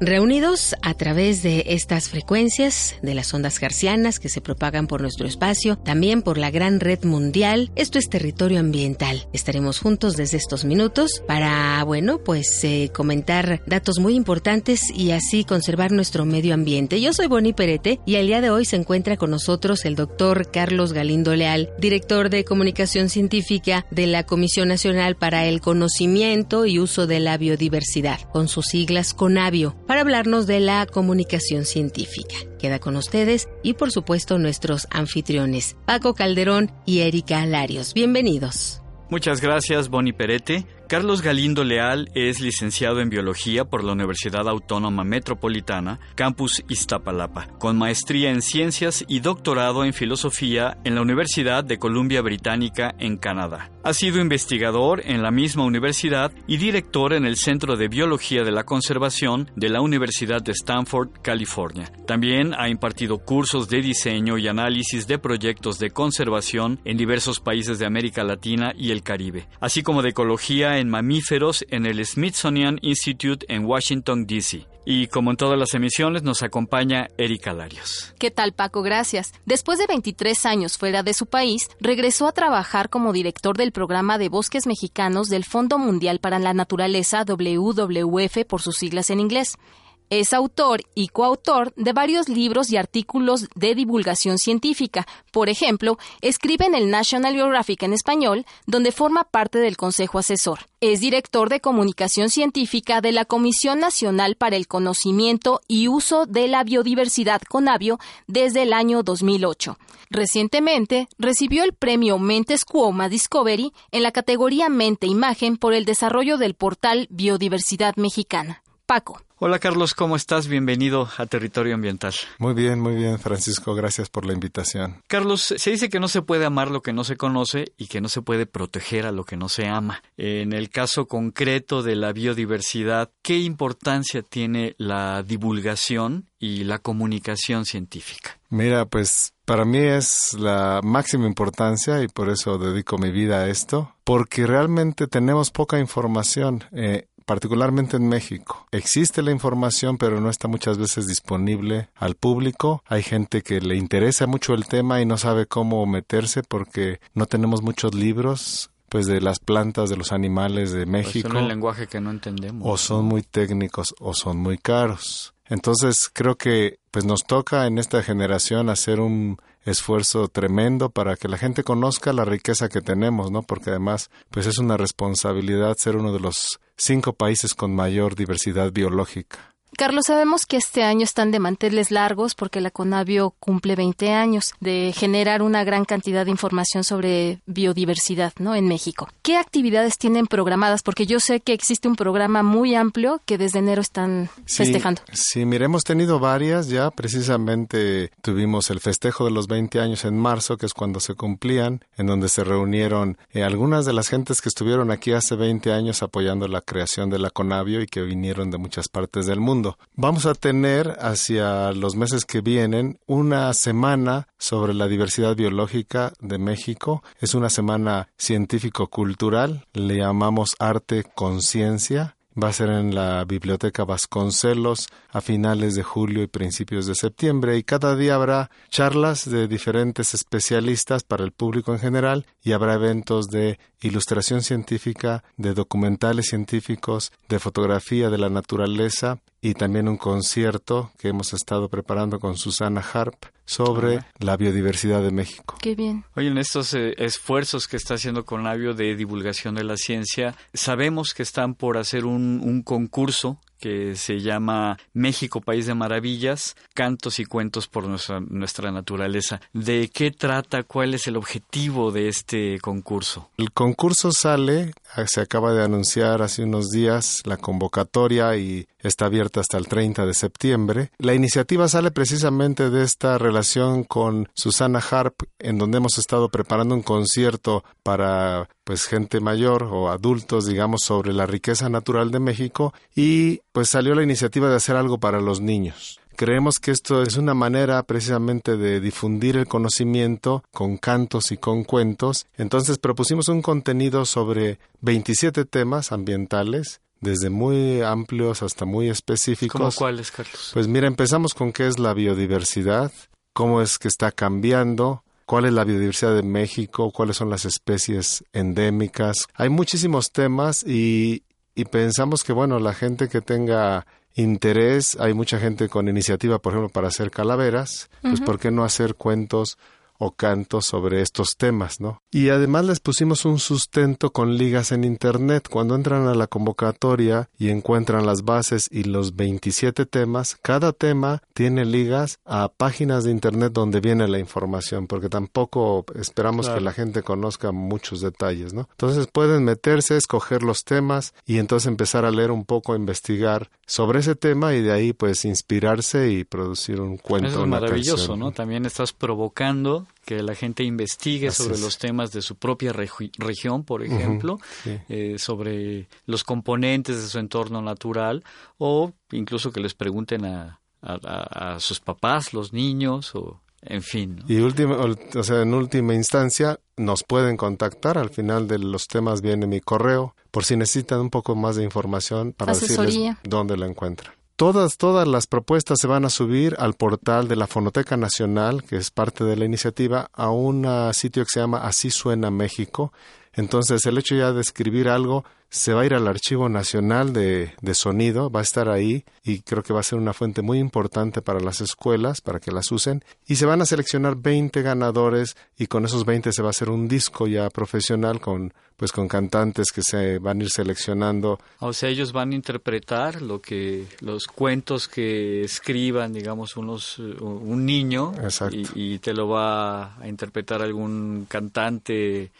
Reunidos a través de estas frecuencias de las ondas garcianas que se propagan por nuestro espacio, también por la gran red mundial, esto es territorio ambiental. Estaremos juntos desde estos minutos para, bueno, pues eh, comentar datos muy importantes y así conservar nuestro medio ambiente. Yo soy Boni Perete y el día de hoy se encuentra con nosotros el doctor Carlos Galindo Leal, director de comunicación científica de la Comisión Nacional para el Conocimiento y Uso de la Biodiversidad, con sus siglas CONABIO para hablarnos de la comunicación científica. Queda con ustedes y por supuesto nuestros anfitriones, Paco Calderón y Erika Larios. Bienvenidos. Muchas gracias, Boni Perete. Carlos Galindo Leal es licenciado en Biología por la Universidad Autónoma Metropolitana, Campus Iztapalapa, con maestría en Ciencias y doctorado en Filosofía en la Universidad de Columbia Británica en Canadá. Ha sido investigador en la misma universidad y director en el Centro de Biología de la Conservación de la Universidad de Stanford, California. También ha impartido cursos de diseño y análisis de proyectos de conservación en diversos países de América Latina y el Caribe, así como de ecología en mamíferos en el Smithsonian Institute en Washington, D.C. Y como en todas las emisiones, nos acompaña Erika Larios. ¿Qué tal, Paco? Gracias. Después de 23 años fuera de su país, regresó a trabajar como director del programa de bosques mexicanos del Fondo Mundial para la Naturaleza, WWF por sus siglas en inglés. Es autor y coautor de varios libros y artículos de divulgación científica. Por ejemplo, escribe en el National Geographic en español, donde forma parte del Consejo Asesor. Es director de comunicación científica de la Comisión Nacional para el Conocimiento y Uso de la Biodiversidad CONABIO desde el año 2008. Recientemente recibió el premio Mentes Cuoma Discovery en la categoría Mente Imagen por el desarrollo del portal Biodiversidad Mexicana. Paco. Hola Carlos, ¿cómo estás? Bienvenido a Territorio Ambiental. Muy bien, muy bien, Francisco, gracias por la invitación. Carlos, se dice que no se puede amar lo que no se conoce y que no se puede proteger a lo que no se ama. En el caso concreto de la biodiversidad, ¿qué importancia tiene la divulgación y la comunicación científica? Mira, pues para mí es la máxima importancia y por eso dedico mi vida a esto, porque realmente tenemos poca información. Eh, particularmente en México. Existe la información, pero no está muchas veces disponible al público. Hay gente que le interesa mucho el tema y no sabe cómo meterse porque no tenemos muchos libros pues de las plantas, de los animales de México. O son el lenguaje que no entendemos. O son muy técnicos o son muy caros. Entonces creo que pues nos toca en esta generación hacer un esfuerzo tremendo para que la gente conozca la riqueza que tenemos, ¿no? Porque además, pues es una responsabilidad ser uno de los cinco países con mayor diversidad biológica. Carlos, sabemos que este año están de manteles largos porque la Conavio cumple 20 años de generar una gran cantidad de información sobre biodiversidad, ¿no? En México. ¿Qué actividades tienen programadas? Porque yo sé que existe un programa muy amplio que desde enero están festejando. Sí, mire, hemos tenido varias ya. Precisamente tuvimos el festejo de los 20 años en marzo, que es cuando se cumplían, en donde se reunieron eh, algunas de las gentes que estuvieron aquí hace 20 años apoyando la creación de la Conavio y que vinieron de muchas partes del mundo. Vamos a tener hacia los meses que vienen una semana sobre la diversidad biológica de México. Es una semana científico-cultural, le llamamos arte conciencia va a ser en la Biblioteca Vasconcelos a finales de julio y principios de septiembre y cada día habrá charlas de diferentes especialistas para el público en general y habrá eventos de ilustración científica, de documentales científicos, de fotografía de la naturaleza y también un concierto que hemos estado preparando con Susana Harp sobre la biodiversidad de México. Qué bien. Oye, en estos eh, esfuerzos que está haciendo Conavio de divulgación de la ciencia, sabemos que están por hacer un, un concurso que se llama México, País de Maravillas, Cantos y Cuentos por nuestra, nuestra naturaleza. ¿De qué trata? ¿Cuál es el objetivo de este concurso? El concurso sale, se acaba de anunciar hace unos días la convocatoria y está abierta hasta el 30 de septiembre. La iniciativa sale precisamente de esta relación con Susana Harp, en donde hemos estado preparando un concierto para pues gente mayor o adultos, digamos, sobre la riqueza natural de México y pues salió la iniciativa de hacer algo para los niños. Creemos que esto es una manera precisamente de difundir el conocimiento con cantos y con cuentos. Entonces propusimos un contenido sobre 27 temas ambientales, desde muy amplios hasta muy específicos. ¿Cómo cuáles, Carlos? Pues mira, empezamos con qué es la biodiversidad, cómo es que está cambiando, cuál es la biodiversidad de México, cuáles son las especies endémicas. Hay muchísimos temas y, y pensamos que, bueno, la gente que tenga interés, hay mucha gente con iniciativa, por ejemplo, para hacer calaveras, pues ¿por qué no hacer cuentos o cantos sobre estos temas, ¿no? Y además les pusimos un sustento con ligas en Internet. Cuando entran a la convocatoria y encuentran las bases y los 27 temas, cada tema tiene ligas a páginas de Internet donde viene la información, porque tampoco esperamos que la gente conozca muchos detalles, ¿no? Entonces pueden meterse, escoger los temas y entonces empezar a leer un poco, investigar sobre ese tema y de ahí pues inspirarse y producir un cuento. Eso es maravilloso, ¿no? También estás provocando que la gente investigue sobre los temas de su propia región, por ejemplo, eh, sobre los componentes de su entorno natural o incluso que les pregunten a, a, sus papás, los niños o en fin. Y última, o sea, en última instancia nos pueden contactar. Al final de los temas viene mi correo por si necesitan un poco más de información para decirles dónde la encuentran. Todas, todas las propuestas se van a subir al portal de la Fonoteca Nacional, que es parte de la iniciativa, a un sitio que se llama Así Suena México. Entonces, el hecho ya de escribir algo se va a ir al Archivo Nacional de, de, Sonido, va a estar ahí y creo que va a ser una fuente muy importante para las escuelas, para que las usen. Y se van a seleccionar 20 ganadores y con esos 20 se va a hacer un disco ya profesional con pues con cantantes que se van a ir seleccionando. O sea, ellos van a interpretar lo que los cuentos que escriban, digamos, unos un niño y, y te lo va a interpretar algún cantante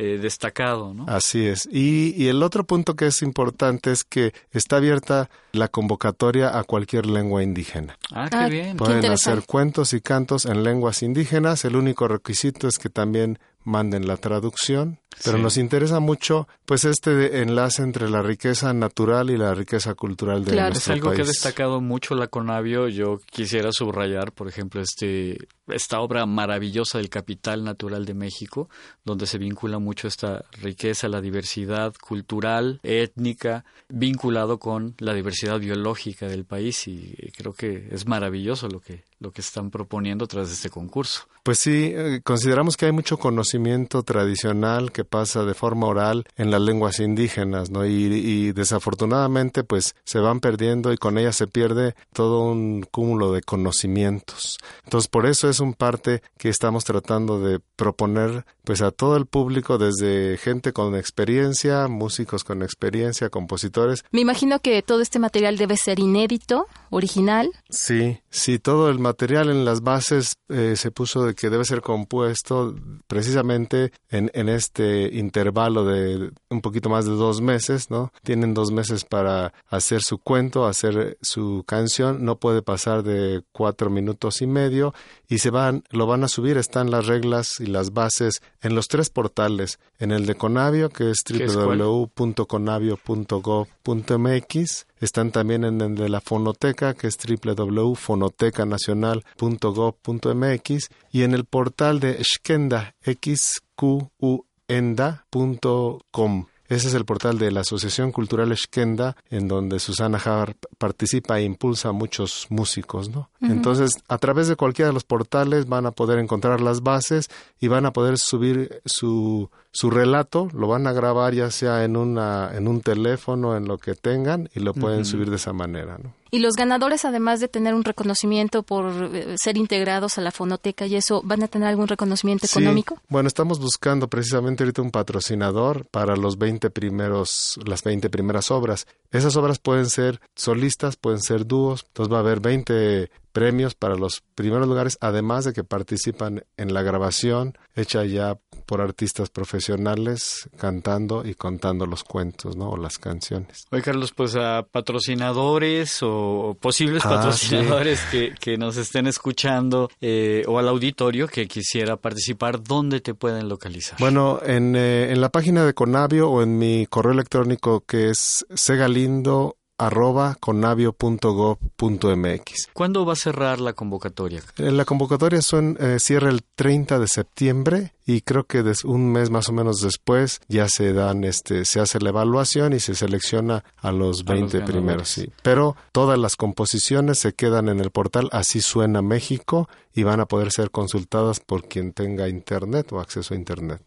eh, destacado. ¿no? Así es. Y, y, el otro punto que es importante es que está abierta la convocatoria a cualquier lengua indígena. Ah, qué bien. Pueden hacer cuentos y cantos en lenguas indígenas. El único requisito es que también manden la traducción, pero nos interesa mucho pues este enlace entre la riqueza natural y la riqueza cultural de claro. es algo que ha destacado mucho la Conavio. Yo quisiera subrayar, por ejemplo, este esta obra maravillosa del capital natural de México, donde se vincula mucho esta riqueza, la diversidad cultural, étnica, vinculado con la diversidad biológica del país y creo que es maravilloso lo que lo que están proponiendo tras este concurso. Pues sí, eh, consideramos que hay mucho conocimiento tradicional que pasa de forma oral en las lenguas indígenas, ¿no? Y, desafortunadamente, pues se van perdiendo y con ellas se pierde todo un cúmulo de conocimientos. Entonces, por eso es un parte que estamos tratando de proponer, pues a todo el público, desde gente con experiencia, músicos con experiencia, compositores. Me imagino que todo este material debe ser inédito, original. Sí, sí, todo el material en las bases eh, se puso de que debe ser compuesto precisamente en, en, este intervalo de un poquito más de dos meses, ¿no? Tienen dos meses para hacer su cuento, hacer su canción, no puede pasar de cuatro minutos y medio y se van, lo van a subir, están las reglas y las bases en los tres portales, en el de Conavio, que es www.conavio.gov.mx, están también en el de la fonoteca, que es www.fonotecanacional.gov.mx y en el portal de Xkenda, xqenda.com. Ese es el portal de la Asociación Cultural Esquenda, en donde Susana Javar participa e impulsa a muchos músicos, ¿no? Entonces, a través de cualquiera de los portales van a poder encontrar las bases y van a poder subir su, su relato, lo van a grabar ya sea en, una, en un teléfono, en lo que tengan, y lo pueden subir de esa manera, ¿no? Y los ganadores, además de tener un reconocimiento por eh, ser integrados a la fonoteca y eso, ¿van a tener algún reconocimiento económico? Bueno, estamos buscando precisamente ahorita un patrocinador para los 20 primeros, las 20 primeras obras. Esas obras pueden ser solistas, pueden ser dúos, entonces va a haber 20 premios para los primeros lugares, además de que participan en la grabación hecha ya por artistas profesionales cantando y contando los cuentos, ¿no? O las canciones. Oye, Carlos, pues a patrocinadores o posibles ah, patrocinadores que, que, nos estén escuchando eh, o al auditorio que quisiera participar, ¿dónde te pueden localizar? Bueno, en, eh, en la página de Conavio o en mi correo electrónico que es segalindo arroba conavio.gov.mx. ¿Cuándo va a cerrar la convocatoria? Eh, la convocatoria son, eh, cierra el 30 de septiembre y creo que un mes más o menos después ya se dan, este, se hace la evaluación y se selecciona a los 20 primeros. Sí. Pero todas las composiciones se quedan en el portal Así Suena México y van a poder ser consultadas por quien tenga internet o acceso a internet.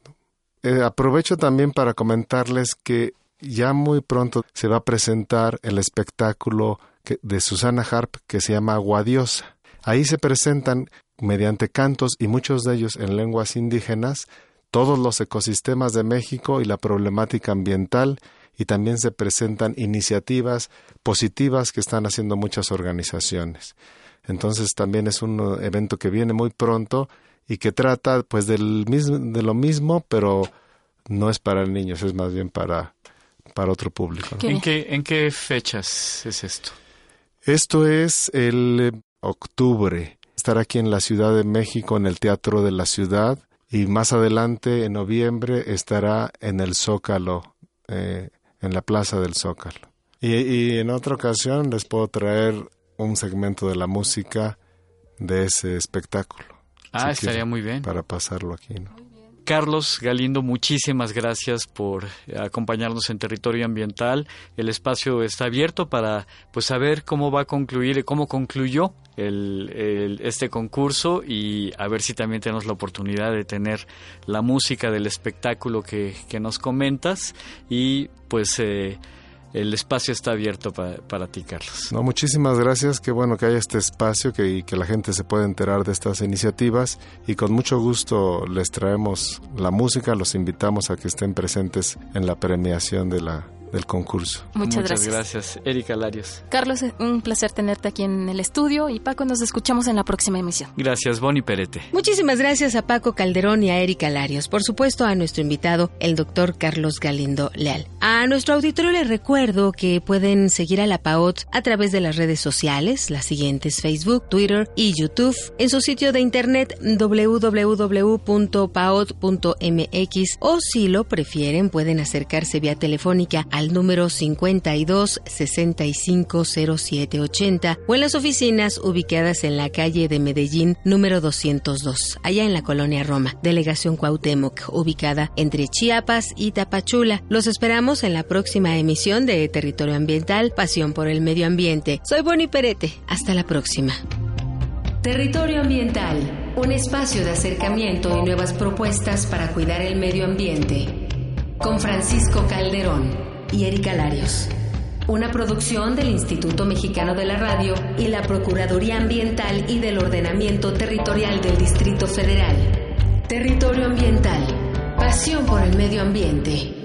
Eh, aprovecho también para comentarles que ya muy pronto se va a presentar el espectáculo de Susana Harp que se llama Guadiosa. Ahí se presentan mediante cantos y muchos de ellos en lenguas indígenas todos los ecosistemas de México y la problemática ambiental y también se presentan iniciativas positivas que están haciendo muchas organizaciones. Entonces también es un evento que viene muy pronto y que trata pues del mismo, de lo mismo, pero no es para niños, es más bien para para otro público. ¿En, qué, ¿En qué fechas es esto? Esto es el eh, octubre. Estar aquí en la Ciudad de México, en el Teatro de la Ciudad, y más adelante, en noviembre, estará en el Zócalo, eh, en la Plaza del Zócalo. Y, en otra ocasión les puedo traer un segmento de la música de ese espectáculo. Ah, estaría muy bien. Para pasarlo aquí, ¿no? Carlos Galindo, muchísimas gracias por acompañarnos en Territorio Ambiental. El espacio está abierto para pues saber cómo va a concluir, cómo concluyó el, este concurso y a ver si también tenemos la oportunidad de tener la música del espectáculo que, que nos comentas y pues eh, el espacio está abierto para ti, Carlos. No, muchísimas gracias. Qué bueno que haya este espacio que, y que la gente se pueda enterar de estas iniciativas. Y con mucho gusto les traemos la música, los invitamos a que estén presentes en la premiación de la del concurso. Muchas, Muchas gracias. Erika Larios. Carlos, un placer tenerte aquí en el estudio y Paco, nos escuchamos en la próxima emisión. Gracias, Bonnie Perete. Muchísimas gracias a Paco Calderón y a Erika Larios. Por supuesto, a nuestro invitado, el doctor Carlos Galindo Leal. A nuestro auditorio les recuerdo que pueden seguir a la PAOT a través de las redes sociales, las siguientes Facebook, Twitter y YouTube, en su sitio de internet www.paot.mx o si lo prefieren pueden acercarse vía telefónica a al número 52 65 0780 o en las oficinas ubicadas en la calle de Medellín número 202, allá en la colonia Roma, delegación Cuauhtémoc, ubicada entre Chiapas y Tapachula. Los esperamos en la próxima emisión de Territorio Ambiental, Pasión por el Medio Ambiente. Soy Bonnie Perete. Hasta la próxima. Territorio Ambiental, un espacio de acercamiento y nuevas propuestas para cuidar el medio ambiente. Con Francisco Calderón y Erika Larios. Una producción del Instituto Mexicano de la Radio y la Procuraduría Ambiental y del Ordenamiento Territorial del Distrito Federal. Territorio Ambiental. Pasión por el medio ambiente.